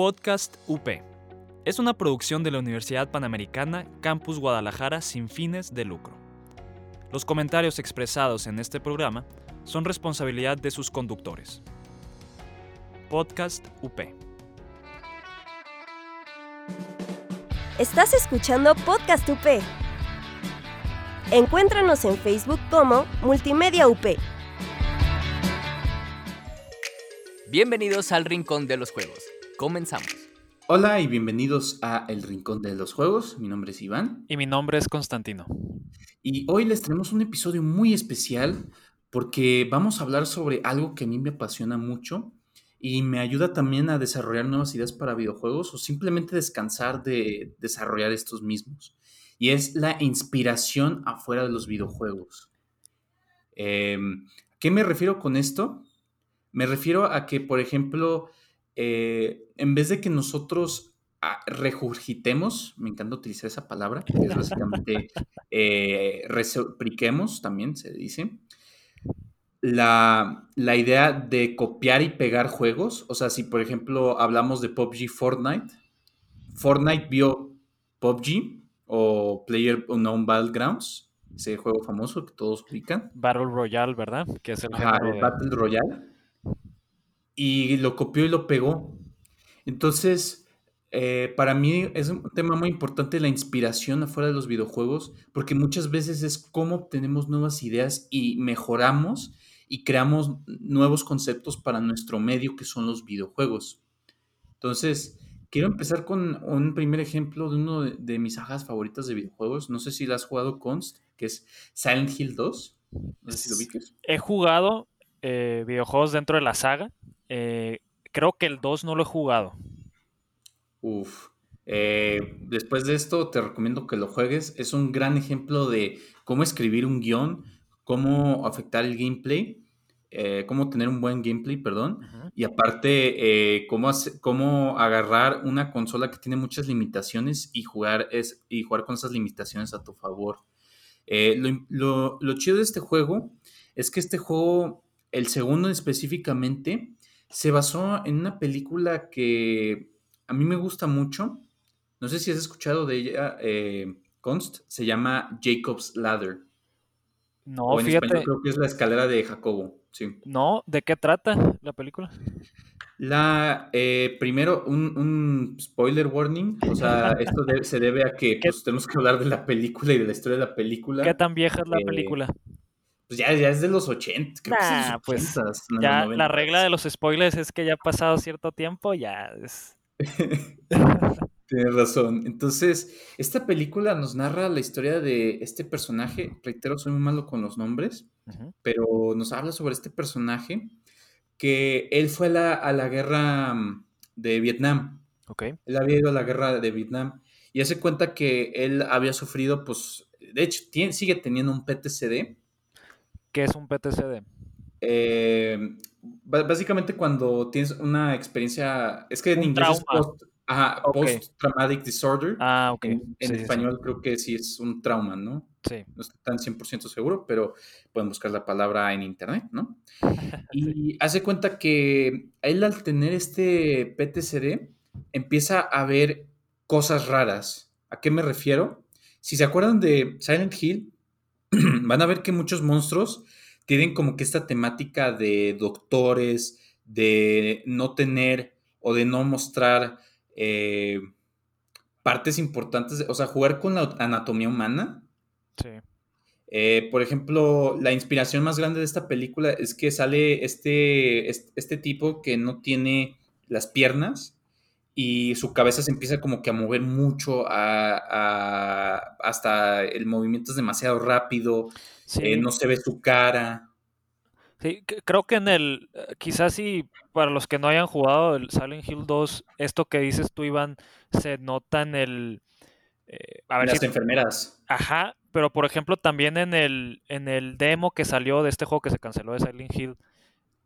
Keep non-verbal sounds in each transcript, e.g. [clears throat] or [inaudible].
Podcast UP. Es una producción de la Universidad Panamericana Campus Guadalajara sin fines de lucro. Los comentarios expresados en este programa son responsabilidad de sus conductores. Podcast UP. Estás escuchando Podcast UP. Encuéntranos en Facebook como Multimedia UP. Bienvenidos al Rincón de los Juegos. Comenzamos. Hola y bienvenidos a El Rincón de los Juegos. Mi nombre es Iván. Y mi nombre es Constantino. Y hoy les tenemos un episodio muy especial porque vamos a hablar sobre algo que a mí me apasiona mucho y me ayuda también a desarrollar nuevas ideas para videojuegos o simplemente descansar de desarrollar estos mismos. Y es la inspiración afuera de los videojuegos. Eh, ¿Qué me refiero con esto? Me refiero a que, por ejemplo, eh, en vez de que nosotros ah, regurgitemos, me encanta utilizar esa palabra, que es básicamente [laughs] eh, también se dice, la, la, idea de copiar y pegar juegos, o sea, si por ejemplo hablamos de PUBG Fortnite, Fortnite vio PUBG o Player Unknown Battlegrounds, ese juego famoso que todos ubican. Battle Royale, ¿verdad? Que es el, Battle Royale y lo copió y lo pegó. Entonces, eh, para mí es un tema muy importante la inspiración afuera de los videojuegos, porque muchas veces es cómo obtenemos nuevas ideas y mejoramos y creamos nuevos conceptos para nuestro medio que son los videojuegos. Entonces, quiero empezar con un primer ejemplo de uno de, mis sagas favoritas de videojuegos. No sé si la has jugado Const, que es Silent Hill 2. No sé si lo. He jugado eh, videojuegos dentro de la saga. Eh, creo que el 2 no lo he jugado. Uf. Eh, después de esto, te recomiendo que lo juegues. Es un gran ejemplo de cómo escribir un guion, cómo afectar el gameplay, eh, cómo tener un buen gameplay, perdón. Y aparte, cómo, cómo agarrar una consola que tiene muchas limitaciones y jugar, es, y jugar con esas limitaciones a tu favor. Lo, lo chido de este juego es que este juego, el segundo específicamente, se basó en una película que a mí me gusta mucho. No sé si has escuchado de ella, eh, Const, se llama Jacob's Ladder. No, en Español creo que es la escalera de Jacobo. Sí. No, ¿de qué trata la película? La, eh, primero, un, spoiler warning. O sea, esto [laughs] se debe a que pues, tenemos que hablar de la película y de la historia de la película. ¿Qué tan vieja es la eh, película? Pues ya, es de los 80, creo que pues ya la regla de los spoilers es que ya ha pasado cierto tiempo, ya es... [laughs] Tienes razón. Entonces, esta película nos narra la historia de este personaje. Reitero, soy muy malo con los nombres, pero nos habla sobre este personaje que él fue a la guerra mm, de Vietnam. Ok. Él había ido a la guerra de Vietnam y hace cuenta que él había sufrido, pues, de hecho, sigue teniendo un PTCD ¿Qué es un PTCD? Eh, básicamente cuando tienes una experiencia, es que en inglés es post, traumatic disorder. Ah, ok. En, español creo que sí es un trauma, ¿no? Sí. No estoy tan 100% seguro, pero pueden buscar la palabra en internet, ¿no? [laughs] y hace cuenta que él al tener este PTCD empieza a ver cosas raras. ¿A qué me refiero? Si se acuerdan de Silent Hill, [clears throat] van a ver que muchos monstruos tienen como que esta temática de doctores, de no tener o de no mostrar eh, partes importantes, o sea, jugar con la anatomía humana. Sí. Eh, por ejemplo, la inspiración más grande de esta película es que sale este, este tipo que no tiene las piernas y su cabeza se empieza como que a mover mucho, hasta el movimiento es demasiado rápido, eh, no se ve su cara. Sí, creo que en el, eh, quizás si para los que no hayan jugado el Silent Hill 2, esto que dices tú, Iván, se nota en el... Eh, a ver Las enfermeras. Ajá, pero por ejemplo también en el, en el demo que salió de este juego que se canceló de Silent Hill,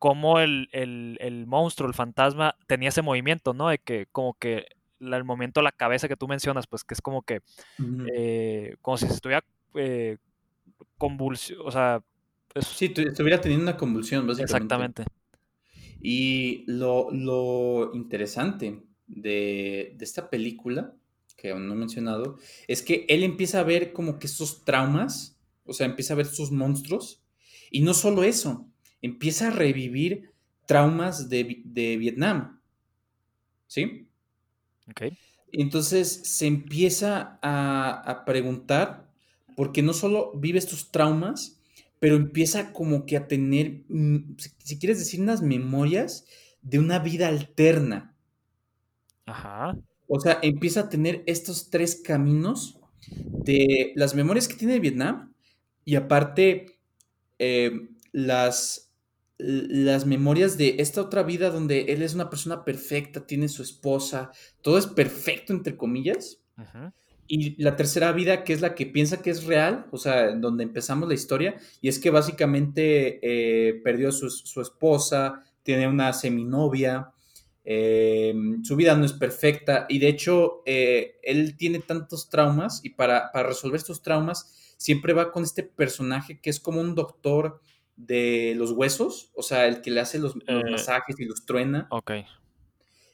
cómo el, monstruo, el fantasma, tenía ese movimiento, ¿no? De que como que el momento la cabeza que tú mencionas, pues que es como que, eh, como si se estuviera eh, convulsión, o sea... Sí, estuviera teniendo una convulsión, básicamente. Exactamente. Y lo, lo interesante de, de esta película, que aún no he mencionado, es que él empieza a ver como que estos traumas, o sea, empieza a ver sus monstruos, y no solo eso, empieza a revivir traumas de, de Vietnam, ¿sí? Ok. Entonces se empieza a, a preguntar, porque no solo vive estos traumas, pero empieza como que a tener, mm, si si quieres decir, unas memorias de una vida alterna. Ajá. O sea, empieza a tener estos tres caminos de las memorias que tiene de Vietnam y aparte eh, las, las memorias de esta otra vida donde él es una persona perfecta, tiene su esposa, todo es perfecto entre comillas. Y la tercera vida, que es la que piensa que es real, o sea, donde empezamos la historia, y es que básicamente eh, perdió su, su esposa, tiene una seminovia, eh, su vida no es perfecta, y de hecho eh, él tiene tantos traumas, y para, para resolver estos traumas siempre va con este personaje que es como un doctor de los huesos, o sea, el que le hace los, los Eh, masajes y los truena. Ok.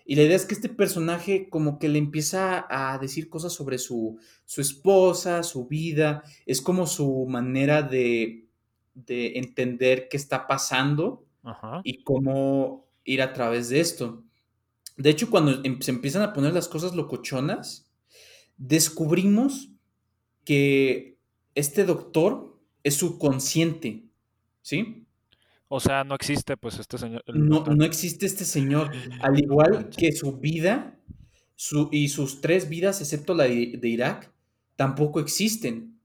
Y la idea es que este personaje como que le empieza a decir cosas sobre su, su esposa, su vida, es como su manera de, de entender qué está pasando Ajá. y cómo ir a través de esto. De hecho, cuando em- se empiezan a poner las cosas locochonas, descubrimos que este doctor es subconsciente, ¿sí? O sea, no existe, pues, este señor. el No, no existe este señor, al igual que su vida su, y sus tres vidas, excepto la de, de Irak, tampoco existen.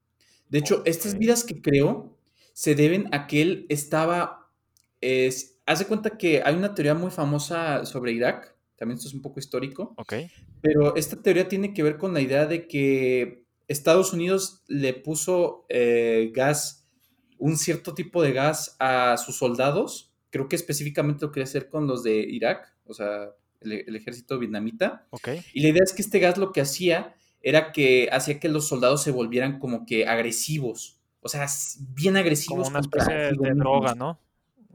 De hecho, estas vidas que creó se deben a que él estaba... Es, hace cuenta que hay una teoría muy famosa sobre Irak, también esto es un poco histórico, Ok. pero esta teoría tiene que ver con la idea de que Estados Unidos le puso eh, gas, un cierto tipo de gas a sus soldados. Creo que específicamente lo quería hacer con los de Irak, o sea, el, el ejército vietnamita. Ok. Y la idea es que este gas lo que hacía era que hacía que los soldados se volvieran como que agresivos. O sea, bien agresivos. Como una contra especie de, droga, ¿no?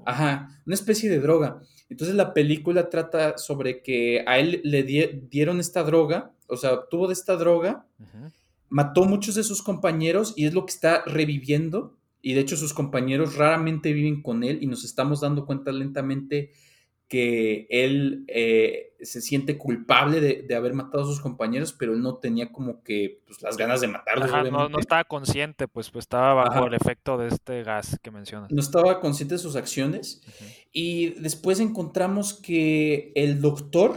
Ajá, una especie de droga. Entonces la película trata sobre que a él le die- dieron esta droga, o sea, obtuvo de esta droga, mató muchos de sus compañeros y es lo que está reviviendo. Y de hecho sus compañeros raramente viven con él y nos estamos dando cuenta lentamente que él eh, se siente culpable de, de haber matado a sus compañeros, pero él no tenía como que pues, las ganas de matarlos, Ajá, no, estaba consciente, pues, pues estaba bajo Ajá. el efecto de este gas que mencionas. no estaba consciente de sus acciones. Y después encontramos que el doctor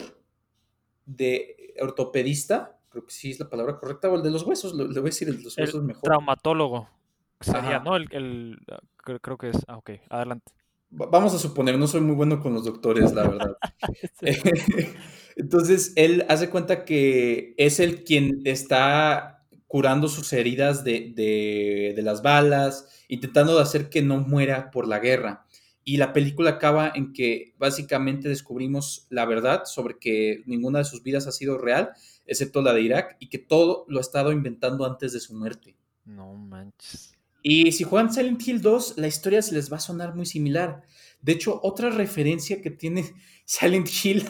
de ortopedista, creo que sí es la palabra correcta, o el de los huesos, le voy a decir el de los El huesos mejor. traumatólogo sería, Ajá. ¿no? El, el- ah, creo, que es. Ah, ok, adelante. Va- Vamos a suponer, no soy muy bueno con los doctores, la verdad. [laughs] [laughs] Entonces, él hace cuenta que es el quien está curando sus heridas de, de- de las balas, intentando de hacer que no muera por la guerra. Y la película acaba en que básicamente descubrimos la verdad sobre que ninguna de sus vidas ha sido real, excepto la de Irak, y que todo lo ha estado inventando antes de su muerte. No manches. Y si juegan Silent Hill 2, la historia se les va a sonar muy similar. De hecho, otra referencia que tiene [laughs] Silent Hill,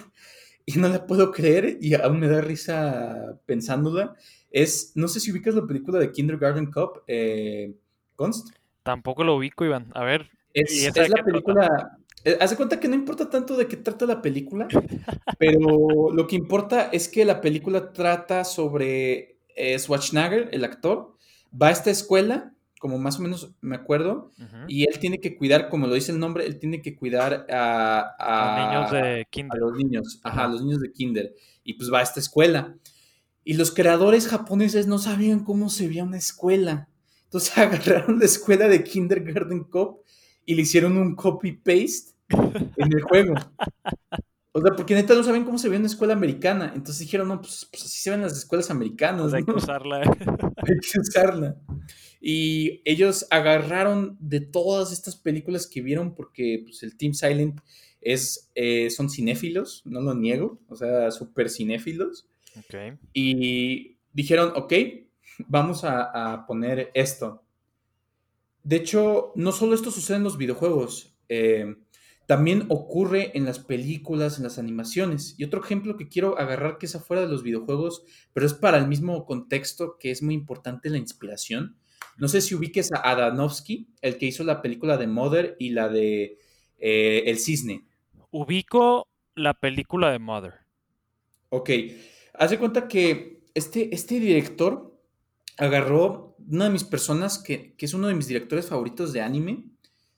y no la puedo creer, y aún me da risa pensándola, es, no sé si ubicas la película de Kindergarten Cop, eh, Const. Tampoco lo ubico, Iván. A ver. ¿y Es, la qué trata? película, eh, hace cuenta que no importa tanto de qué trata la película, [laughs] pero lo que importa es que la película trata sobre eh, Schwarzenegger, el actor, va a esta escuela, como más o menos me acuerdo, y él tiene que cuidar, como lo dice el nombre, él tiene que cuidar a, Los niños a- de a kinder. los niños, ajá, a los niños de kinder, y pues va a esta escuela. Y los creadores japoneses no sabían cómo se veía una escuela. Entonces [laughs] agarraron la escuela de Kindergarten Cop y le hicieron un copy-paste en el juego. [laughs] O sea, porque neta no saben cómo se ve una escuela americana. Entonces dijeron, no, pues, pues así se ven las escuelas americanas. Pues hay que usarla. [laughs] Hay que usarla. Y ellos agarraron de todas estas películas que vieron, porque pues, el Team Silent es, eh, son cinéfilos, no lo niego, o sea, súper cinéfilos. ok. Y dijeron, ok, vamos a, a poner esto. De hecho, no solo esto sucede en los videojuegos. eh, también ocurre en las películas, en las animaciones. Y otro ejemplo que quiero agarrar que es afuera de los videojuegos, pero es para el mismo contexto que es muy importante la inspiración. No sé si ubiques a Adanovsky, el que hizo la película de Mother y la de eh, El Cisne. Ubico la película de Mother. Ok. Haz de cuenta que este, este director agarró una de mis personas que, que es uno de mis directores favoritos de anime,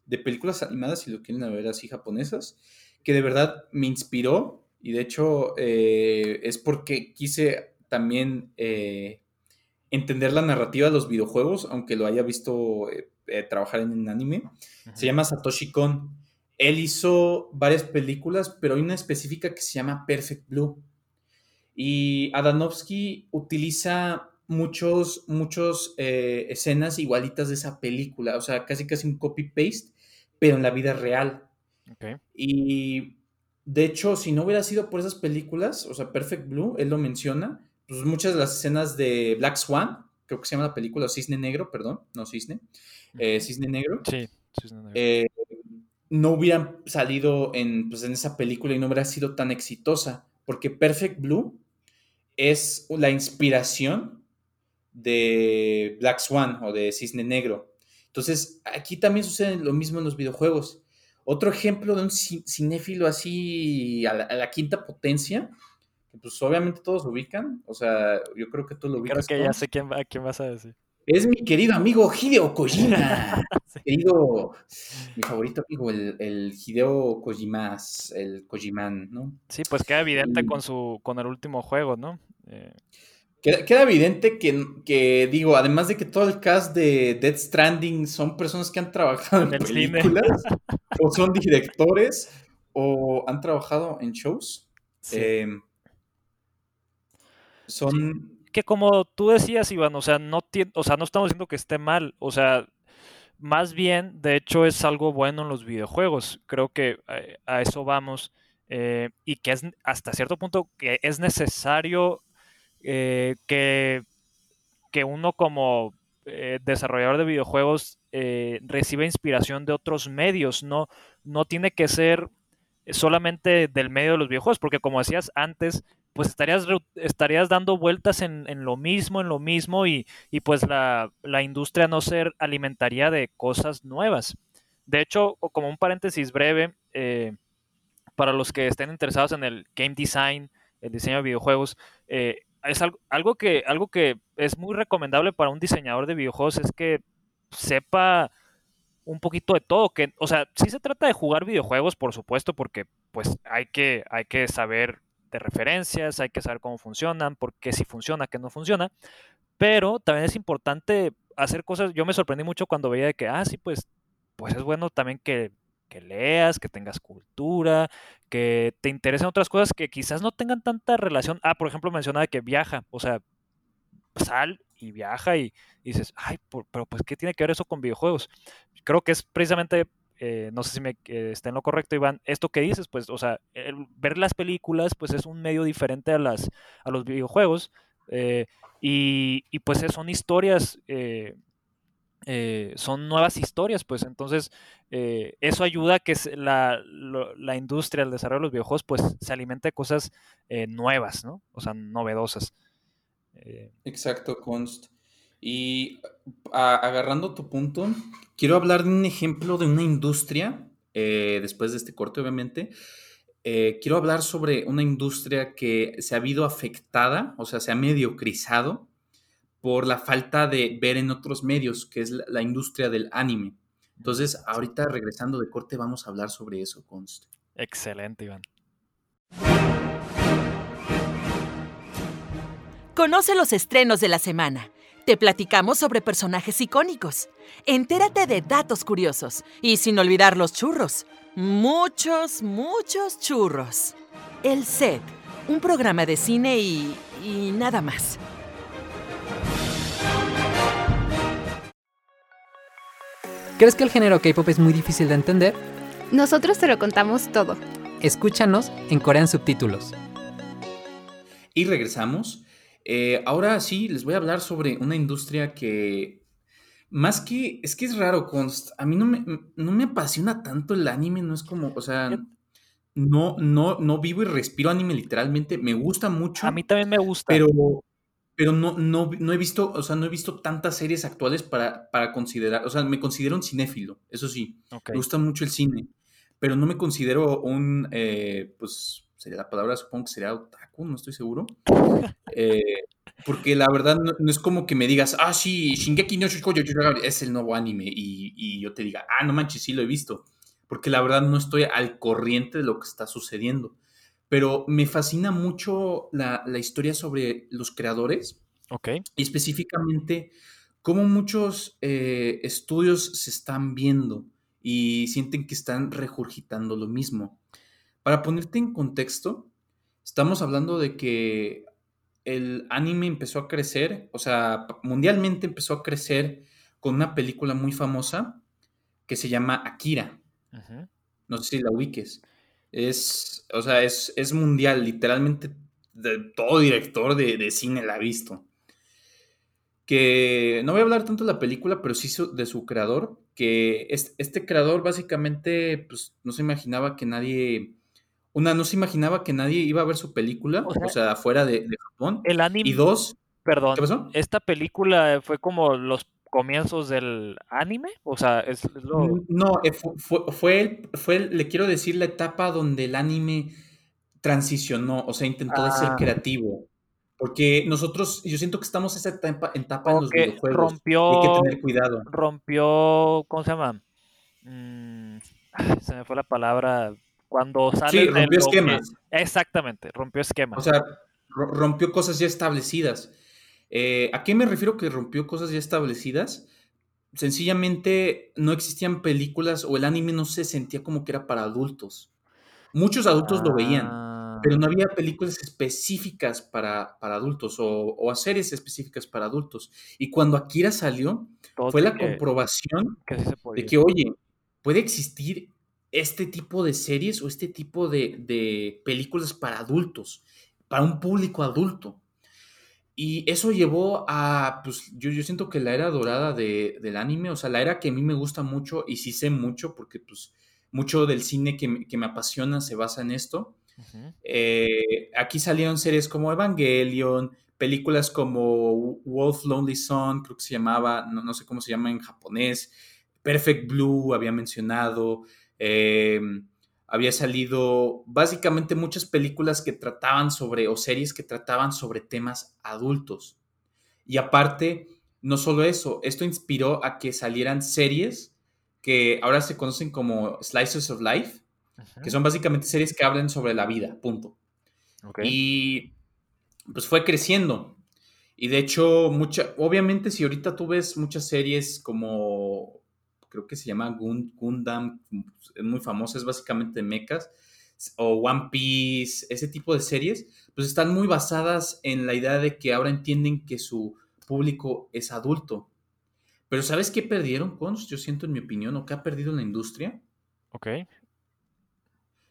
de películas animadas, si lo quieren ver así japonesas, que de verdad me inspiró y de hecho eh, es porque quise también eh, entender la narrativa de los videojuegos, aunque lo haya visto eh, trabajar en un anime. Se llama Satoshi Kon. Él hizo varias películas, pero hay una específica que se llama Perfect Blue. Y Adanovsky utiliza muchos, muchos escenas igualitas de esa película, o sea, casi casi un copy-paste, pero en la vida real. Y de hecho, si no hubiera sido por esas películas, o sea, Perfect Blue, él lo menciona, pues muchas de las escenas de Black Swan, creo que se llama la película Cisne Negro, perdón, no Cisne, eh, Cisne Negro. Sí, Cisne Negro. Eh, no hubieran salido en, pues, en esa película y no hubiera sido tan exitosa, porque Perfect Blue es la inspiración de Black Swan o de Cisne Negro. Entonces, aquí también sucede lo mismo en los videojuegos. Otro ejemplo de un cinéfilo así a la, quinta potencia, que pues obviamente todos lo ubican, o sea, yo creo que todos lo ubican. Creo que ya sé quién, a quién vas a decir. Es mi querido amigo Hideo Kojima. [laughs] Querido, mi favorito amigo, el, el, Hideo Kojimas, el Kojiman, ¿no? Sí, pues queda evidente con su, con el último juego, ¿no? Eh, Queda, evidente que, digo, además de que todo el cast de Dead Stranding son personas que han trabajado en, películas, [laughs] o son directores, o han trabajado en shows. Em, son. Que como tú decías, Iván, o sea, no o sea, no estamos diciendo que esté mal. O sea, más bien, de hecho, es algo bueno en los videojuegos. Creo que eh, a, eso vamos. Eh, y que es hasta cierto punto que es necesario eh, que, que, uno como eh, desarrollador de videojuegos eh, recibe inspiración de otros medios, no, no tiene que ser solamente del medio de los videojuegos, porque como decías antes, pues estarías, estarías dando vueltas en, lo mismo, en lo mismo, y, pues la, industria no se alimentaría de cosas nuevas. De hecho, como un paréntesis breve, para los que estén interesados en el game design, el diseño de videojuegos, es algo, que, algo que es muy recomendable para un diseñador de videojuegos es que sepa un poquito de todo, que, o sea, sí se trata de jugar videojuegos, por supuesto, porque pues hay que, hay que saber de referencias, hay que saber cómo funcionan, por qué sí funciona, qué no funciona, pero también es importante hacer cosas, yo me sorprendí mucho cuando veía que, ah, sí, pues, pues es bueno también que que leas, que tengas cultura, que te interesen otras cosas que quizás no tengan tanta relación. Ah, por ejemplo, mencionaba que viaja, o sea, sal y viaja y, dices, ay, pero pues, ¿qué tiene que ver eso con videojuegos? Creo que es precisamente, eh, no sé si me eh, está en lo correcto, Iván, esto que dices, pues, o sea, ver las películas, pues es un medio diferente a, las, a los videojuegos. Eh, y, y, pues son historias eh, son nuevas historias, pues entonces eh, eso ayuda a que la, la, industria, el desarrollo de los videojuegos, pues se alimente de cosas eh, nuevas, ¿no? O sea, novedosas. Exacto, Const. Y agarrando tu punto, quiero hablar de un ejemplo de una industria, después de este corte, obviamente. quiero hablar sobre una industria que se ha habido afectada, o sea, se ha mediocrizado por la falta de ver en otros medios, que es la, industria del anime. Entonces, ahorita regresando de corte, vamos a hablar sobre eso, Const. Excelente, Iván. Conoce los estrenos de la semana. Te platicamos sobre personajes icónicos. Entérate de datos curiosos. Y sin olvidar los churros. Muchos, muchos churros. El Set, un programa de cine y... y nada más. ¿Crees que el género K-pop es muy difícil de entender? Nosotros te lo contamos todo. Escúchanos en Corean Subtítulos. Y regresamos. Eh, ahora sí, les voy a hablar sobre una industria que Más que, es que es raro, Const. A mí no me, no me apasiona tanto el anime, no es como, o sea, no, no, no vivo y respiro anime literalmente. Me gusta mucho, A mí también me gusta. pero, pero no, no, no he visto, o sea, no he visto tantas series actuales para, para considerar, o sea, me considero un cinéfilo, eso sí. Me gusta mucho el cine, pero no me considero un, eh, pues, sería la palabra, supongo que sería otaku, no estoy seguro. [laughs] Eh, porque la verdad no, no es como que me digas, ah, sí, Shingeki no es el nuevo anime y, y yo te diga, ah, no manches, sí lo he visto. Porque la verdad no estoy al corriente de lo que está sucediendo. Pero me fascina mucho la, la historia sobre los creadores Ok. y específicamente cómo muchos eh, estudios se están viendo y sienten que están regurgitando lo mismo. Para ponerte en contexto, estamos hablando de que el anime empezó a crecer, o sea, mundialmente empezó a crecer con una película muy famosa que se llama Akira. Ujú. No sé si la ubiques. Es, o sea, es, es mundial, literalmente de- todo director de, de cine la ha visto. Que no voy a hablar tanto de la película, pero sí de su creador, que es- este creador básicamente pues, no se imaginaba que nadie, una, no se imaginaba que nadie iba a ver su película, O sea, o sea, afuera de, de Japón. El anime. Y dos, Perdón. ¿qué pasó? ¿Esta película fue como los comienzos del anime? O sea, es, es lo. No, eh, fu- fue, fue, el- fue el- le quiero decir, la etapa donde el anime transicionó, o sea, intentó de ser Ah. creativo. Porque nosotros, yo siento que estamos en esa etapa, etapa en los videojuegos. y Hay que rompió. tener cuidado. Rompió. ¿Cómo se llama? Mm, se me fue la palabra. Cuando sale Sí, rompió que- esquemas. Exactamente, rompió esquemas. O sea, ro- rompió cosas ya establecidas. Eh, ¿a qué me refiero que rompió cosas ya establecidas? Sencillamente no existían películas o el anime no se sentía como que era para adultos. Muchos adultos lo veían. Ah, pero no había películas específicas para, para adultos o, o series específicas para adultos. Y cuando Akira salió, todo fue la comprobación que sí de que, oye, puede existir este tipo de series o este tipo de, de películas para adultos, para un público adulto. Y eso llevó a, pues yo, yo siento que la era dorada de- del anime, o sea, la era que a mí me gusta mucho y sí sé mucho, porque pues mucho del cine que, me- que me apasiona se basa en esto. Eh, aquí salieron series como Evangelion, películas como Wolf Lonely Son, creo que se llamaba, no, no sé cómo se llama en japonés, Perfect Blue había mencionado, eh, había salido básicamente muchas películas que trataban sobre, o series que trataban sobre temas adultos. Y aparte, no solo eso, esto inspiró a que salieran series que ahora se conocen como Slices of Life, que son básicamente series que hablan sobre la vida, punto. Y pues fue creciendo. Y de hecho, mucha, obviamente si ahorita tú ves muchas series como, creo que se llama Gun- Gundam, es muy famosa, es básicamente de mechas, o One Piece, ese tipo de series, pues están muy basadas en la idea de que ahora entienden que su público es adulto. Pero ¿sabes qué perdieron, Cons? Yo siento, en mi opinión, o qué ha perdido la industria. Ok.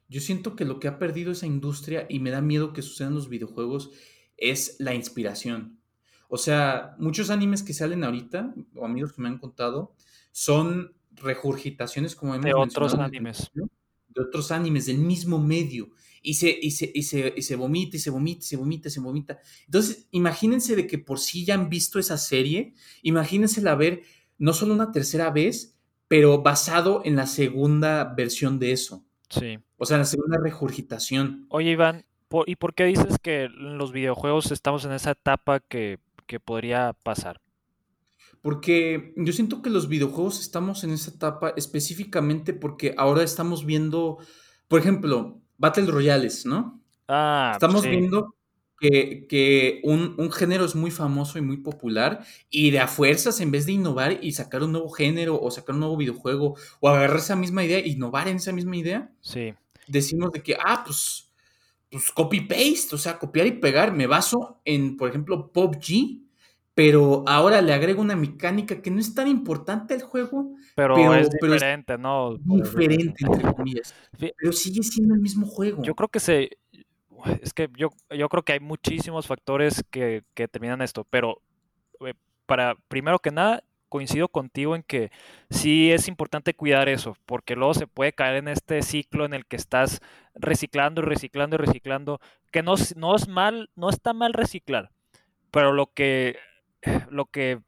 Yo siento que lo que ha perdido esa industria y me da miedo que suceda en los videojuegos es la inspiración. O sea, muchos animes que salen ahorita, o amigos que me han contado, son regurgitaciones, como hemos De otros animes. de otros animes del mismo medio. Y se, y, se, y, se, y se vomita, y se vomita, y se vomita, y se vomita. Entonces, imagínense de que por sí ya han visto esa serie, imagínense la ver no solo una tercera vez, pero basado en la segunda versión de eso. Sí. O sea, la segunda regurgitación. Oye, Iván, ¿por- ¿y por qué dices que en los videojuegos estamos en esa etapa que, que podría pasar? Porque yo siento que los videojuegos estamos en esa etapa específicamente porque ahora estamos viendo, por ejemplo, Battle Royales, ¿no? Ah, Estamos sí. viendo que, que un, un género es muy famoso y muy popular y de a fuerzas, en vez de innovar y sacar un nuevo género o sacar un nuevo videojuego o agarrar esa misma idea, innovar en esa misma idea, Sí. decimos de que, ah, pues, pues copy-paste, o sea, copiar y pegar. Me baso en, por ejemplo, PUBG, pero ahora le agrego una mecánica que no es tan importante al juego, Pero, Pero- es pero es diferente, ¿no? diferente, entre comillas. Pero sigue siendo el mismo juego. Yo creo que se. Es que yo, yo creo que hay muchísimos factores que, que determinan esto, pero eh, para, primero que nada, coincido contigo en que sí es importante cuidar eso, porque luego se puede caer en este ciclo en el que estás reciclando y reciclando y reciclando, que no, no es mal, no está mal reciclar, pero lo que, [sighs] lo que,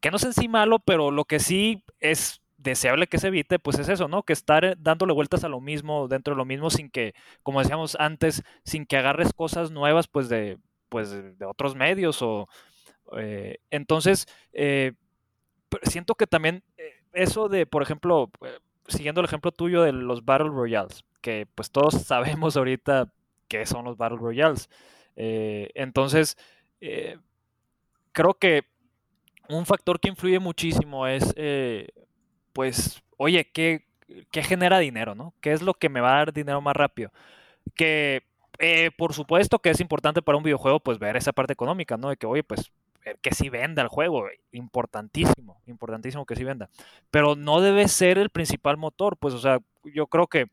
que no es en sí malo, pero lo que sí es deseable que se evite, pues es eso, ¿no? Que estar dándole vueltas a lo mismo, dentro de lo mismo, sin que, como decíamos antes, sin que agarres cosas nuevas, pues de, pues de otros medios o... Eh, entonces, eh, siento que también eh, eso de, por ejemplo, siguiendo el ejemplo tuyo de los Battle Royales, que pues todos [laughs] sabemos ahorita qué son los Battle Royales. entonces, creo que un factor que influye muchísimo es, pues, oye, ¿qué, ¿qué, genera dinero, no? ¿Qué es lo que me va a dar dinero más rápido? Que, por supuesto que es importante para un videojuego, pues, ver esa parte económica, ¿no? De que, oye, pues, que sí venda el juego, importantísimo, importantísimo que sí venda. Pero no debe ser el principal motor, pues, o sea, yo creo que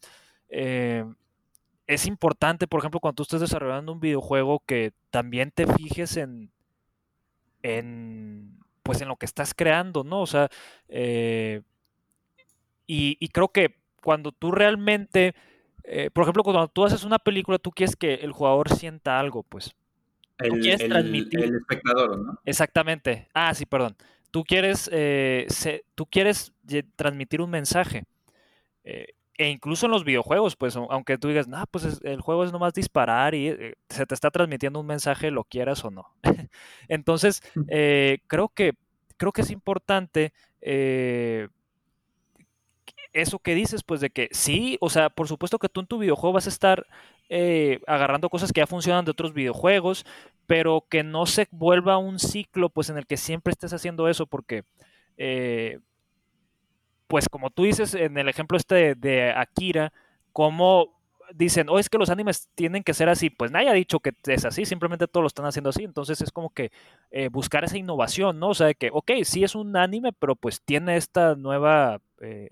eh, es importante, por ejemplo, cuando tú estés desarrollando un videojuego, que también te fijes en, en pues, en lo que estás creando, ¿no? O sea, eh, y, creo que cuando tú realmente, eh, por ejemplo, cuando tú haces una película, tú quieres que el jugador sienta algo, pues. El, quieres transmitir. El espectador, ¿no? Exactamente. Ah, sí, perdón. Tú quieres, eh, tú quieres transmitir un mensaje. Eh, e incluso en los videojuegos, pues, aunque tú digas, no, pues el juego es nomás disparar y eh, se te está transmitiendo un mensaje, lo quieras o no. [laughs] Entonces, creo que creo que es importante eso que dices, pues de que sí, o sea, por supuesto que tú en tu videojuego vas a estar eh, agarrando cosas que ya funcionan de otros videojuegos, pero que no se vuelva un ciclo, pues en el que siempre estés haciendo eso, porque, eh, pues como tú dices en el ejemplo este de, Akira, como dicen, oh, es que los animes tienen que ser así. Pues nadie ha dicho que es así, simplemente todos lo están haciendo así. Entonces es como que eh, buscar esa innovación, ¿no? O sea, de que, ok, sí es un anime, pero pues tiene esta nueva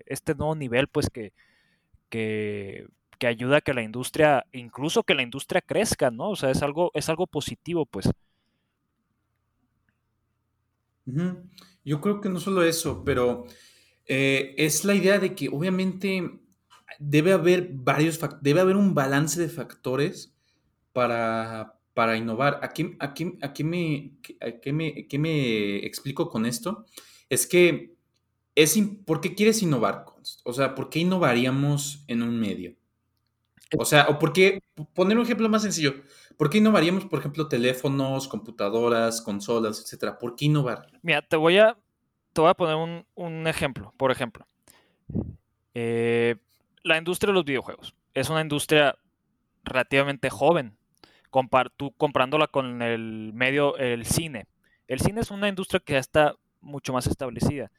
este nuevo nivel, pues que, que, ayuda a que la industria, incluso que la industria crezca, ¿no? O sea, es algo, es algo positivo, pues. Yo creo que no solo eso, pero eh, es la idea de que obviamente debe haber varios, debe haber un balance de factores para, para innovar. Aquí, aquí, aquí me, aquí me, ¿qué me explico con esto? Es que es, ¿por qué quieres innovar? O sea, ¿por qué innovaríamos en un medio? O sea, o por qué, poner un ejemplo más sencillo, ¿por qué innovaríamos, por ejemplo, teléfonos, computadoras, consolas, etcétera? ¿Por qué innovar? Mira, te voy a, te voy a poner un, ejemplo, por ejemplo. Eh, la industria de los videojuegos es una industria relativamente joven, tú comprándola con el medio, el cine. El cine es una industria que ya está mucho más establecida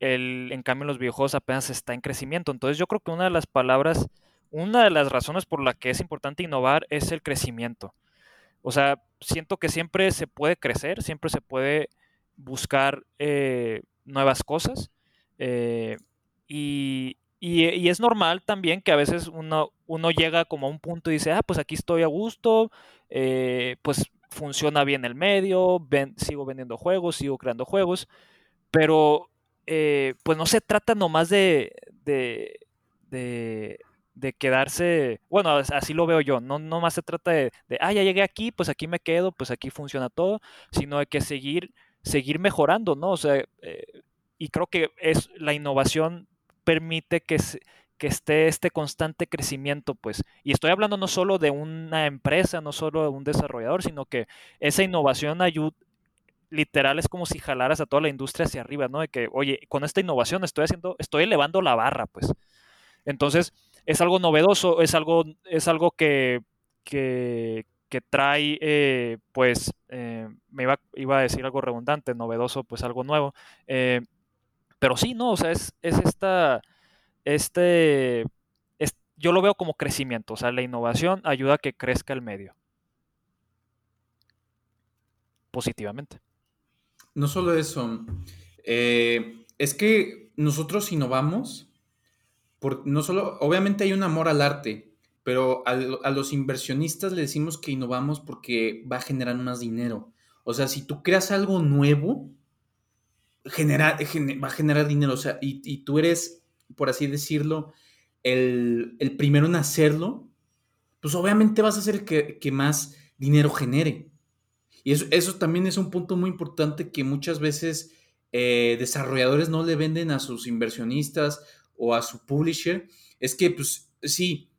el, en cambio los videojuegos apenas está en crecimiento. Entonces yo creo que una de las palabras, una de las razones por la que es importante innovar es el crecimiento. O sea, siento que siempre se puede crecer, siempre se puede buscar eh, nuevas cosas. Eh, y, es normal también que a veces uno, uno llega como a un punto y dice, ah, pues aquí estoy a gusto, eh, pues funciona bien el medio, sigo vendiendo juegos, sigo creando juegos, pero eh, pues no se trata nomás de, de, de, quedarse, bueno, así lo veo yo, no nomás se trata de, ah, ya llegué aquí, pues aquí me quedo, pues aquí funciona todo, sino de que seguir, seguir mejorando, ¿no? O sea, eh, y creo que es la innovación permite que, que esté este constante crecimiento, pues. Y estoy hablando no solo de una empresa, no solo de un desarrollador, sino que esa innovación ayuda, literal es como si jalaras a toda la industria hacia arriba, ¿no? De que, oye, con esta innovación estoy haciendo, estoy elevando la barra, pues. Entonces, es algo novedoso, es algo, es algo que, que, trae, eh, pues, eh, me iba, iba, a decir algo redundante, novedoso, pues algo nuevo. Eh, pero sí, ¿no? O sea, es, es esta, este, yo lo veo como crecimiento, o sea, la innovación ayuda a que crezca el medio positivamente. No solo eso, es que nosotros innovamos, por, no solo, obviamente hay un amor al arte, pero a, los inversionistas le decimos que innovamos porque va a generar más dinero. O sea, si tú creas algo nuevo, genera, gene- va a generar dinero, o sea, y, y tú eres, por así decirlo, el, el primero en hacerlo, pues obviamente vas a ser el que, que más dinero genere. Y eso, eso también es un punto muy importante que muchas veces eh, desarrolladores no le venden a sus inversionistas o a su publisher. Es que, pues, sí,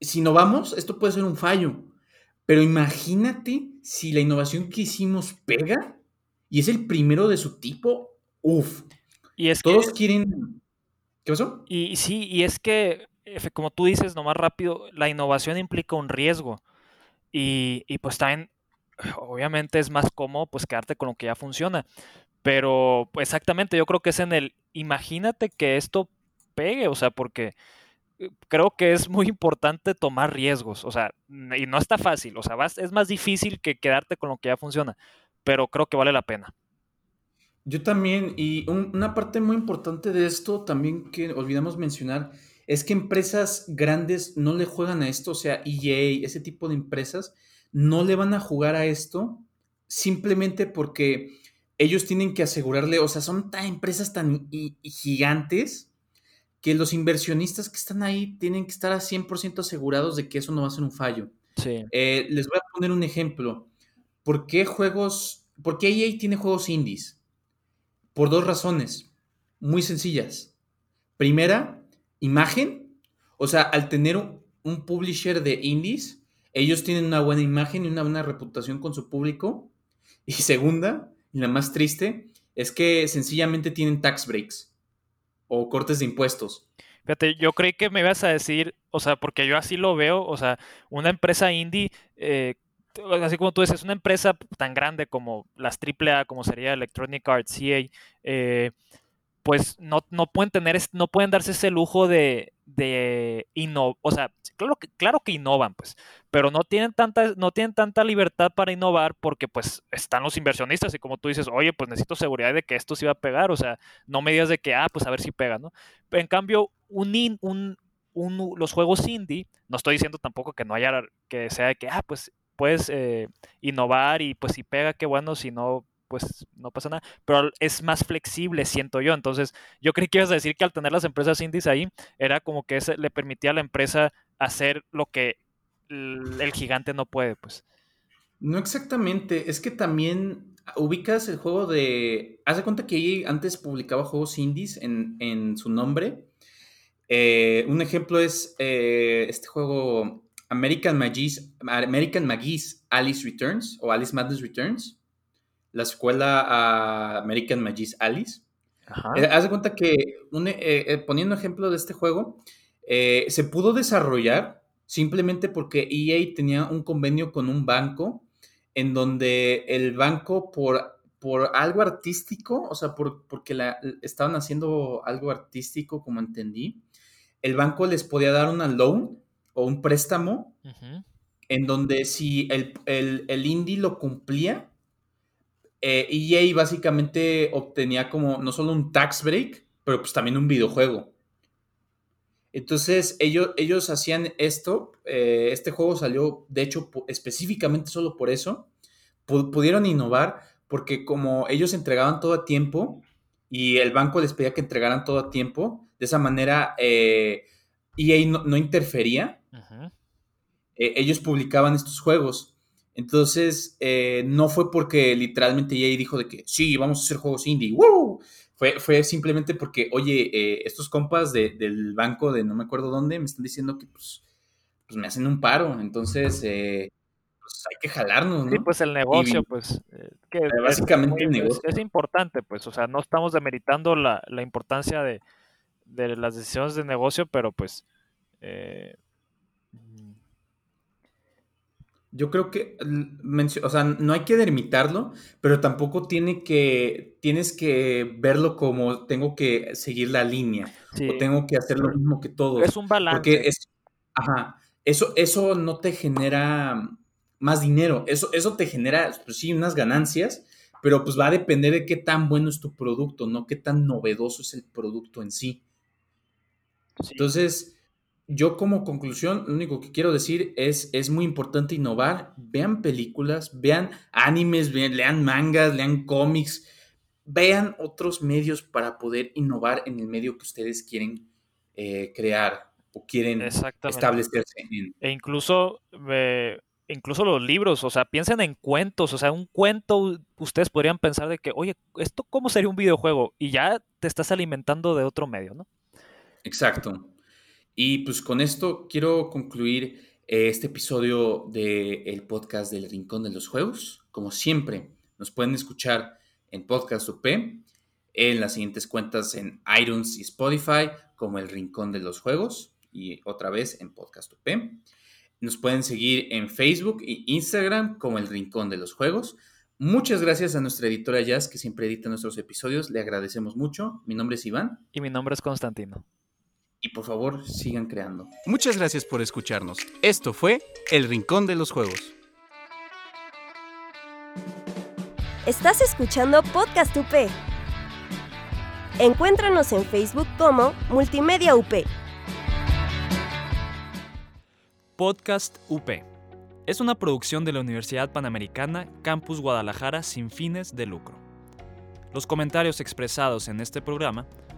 si no vamos, esto puede ser un fallo. Pero imagínate si la innovación que hicimos pega y es el primero de su tipo. Uf, Y es todos que, quieren. ¿Qué pasó? y y sí, y es que, como tú dices, nomás rápido, la innovación implica un riesgo. Y, y pues también, [sighs] obviamente es más cómodo pues quedarte con lo que ya funciona. Pero pues, exactamente, yo creo que es en el, imagínate que esto pegue, o sea, porque eh, creo que es muy importante tomar riesgos, o sea, y no está fácil, o sea, es más difícil que quedarte con lo que ya funciona, pero creo que vale la pena. Yo también, y un- una parte muy importante de esto también que olvidamos mencionar es que empresas grandes no le juegan a esto, o sea, EA, ese tipo de empresas, no le van a jugar a esto simplemente porque ellos tienen que asegurarle, o sea, son empresas tan gigantes que los inversionistas que están ahí tienen que estar a 100% asegurados de que eso no va a ser un fallo. Sí, Eh, les voy a poner un ejemplo. ¿Por qué juegos, por qué EA tiene juegos indies? Por dos razones muy sencillas. Primera, imagen. O sea, al tener un, un publisher de indies, ellos tienen una buena imagen y una buena reputación con su público. Y segunda, y la más triste, es que sencillamente tienen tax breaks o cortes de impuestos. fíjate, yo creí que me ibas a decir, o sea, porque yo así lo veo, o sea, una empresa indie, eh, así como tú dices, una empresa tan grande como las AAA, como sería Electronic Arts, EA, eh, pues no, no pueden tener, no pueden darse ese lujo de, de innovar, o sea, claro que, claro que innovan, pues, pero no tienen tanta, no tienen tanta libertad para innovar porque pues están los inversionistas y como tú dices, oye, pues necesito seguridad de que esto sí va a pegar, o sea, no me digas de que, ah, pues a ver si pega, ¿no? En cambio, un, un, un- los juegos indie, no estoy diciendo tampoco que no haya, que sea de que, ah, pues puedes eh, innovar y pues si pega, qué bueno, si no, pues no pasa nada, pero es más flexible, siento yo. Entonces, yo creí que ibas a decir que al tener las empresas indies ahí, era como que le permitía a la empresa hacer lo que el, el gigante no puede, pues. No exactamente, es que también ubicas el juego de... Haz de cuenta que EA antes publicaba juegos indies en, en su nombre. Eh, un ejemplo es eh, este juego American Magis, American Magis Alice Returns o Alice Madness Returns, la escuela a American Magis Alice. Ajá. Eh, haz de cuenta que, un, eh, eh, poniendo ejemplo de este juego, se pudo desarrollar simplemente porque EA tenía un convenio con un banco en donde el banco por, por algo artístico, o sea, por, porque la, estaban haciendo algo artístico, como entendí, el banco les podía dar una loan o un préstamo en donde si el, el, el indie lo cumplía, eh, EA básicamente obtenía como no solo un tax break, pero pues también un videojuego. Entonces ellos, ellos hacían esto, eh, este juego salió de hecho específicamente solo por eso, Pu- pudieron innovar porque como ellos entregaban todo a tiempo y el banco les pedía que entregaran todo a tiempo, de esa manera eh, EA no, no interfería eh, ellos publicaban estos juegos. Entonces, eh, no fue porque literalmente EA dijo de que sí, vamos a hacer juegos indie. ¡Woo! Fue, fue simplemente porque, oye, eh, estos compas de- del banco de no me acuerdo dónde me están diciendo que pues, pues me hacen un paro. Entonces, eh, pues hay que jalarnos, ¿no? Sí, pues el negocio, pues, eh, que es básicamente el es- negocio. Es, importante, pues, o sea, no estamos demeritando la, la importancia de, de las decisiones de negocio, pero pues, eh, mm, Yo creo que, o sea, no hay que dermitarlo, pero tampoco tiene que, tienes que verlo como tengo que seguir la línea sí, o tengo que hacer lo mismo que todos. es un balance. Porque es, ajá, eso, eso no te genera más dinero, eso, eso te genera, pues sí, unas ganancias, pero pues va a depender de qué tan bueno es tu producto, no qué tan novedoso es el producto en sí. Sí. Entonces, yo como conclusión, lo único que quiero decir es, es muy importante innovar, vean películas, vean animes, vean- lean mangas, lean cómics, vean otros medios para poder innovar en el medio que ustedes quieren eh, crear o quieren establecerse en. E incluso, eh, incluso los libros, o sea, piensen en cuentos, o sea, un cuento, ustedes podrían pensar de que, oye, ¿esto cómo sería un videojuego? Y ya te estás alimentando de otro medio, ¿no? Exacto. Y pues con esto quiero concluir eh, este episodio del podcast del Rincón de los Juegos. Como siempre, nos pueden escuchar en Podcast UP, en las siguientes cuentas en iTunes y Spotify, como El Rincón de los Juegos, y otra vez en Podcast UP. Nos pueden seguir en Facebook e Instagram como El Rincón de los Juegos. Muchas gracias a nuestra editora Jazz que siempre edita nuestros episodios. Le agradecemos mucho. Mi nombre es Iván. Y mi nombre es Constantino y por favor sigan creando. Muchas gracias por escucharnos. Esto fue El Rincón de los Juegos. Estás escuchando Podcast UP. Encuéntranos en Facebook como Multimedia UP. Podcast UP. Es una producción de la Universidad Panamericana Campus Guadalajara sin fines de lucro. Los comentarios expresados en este programa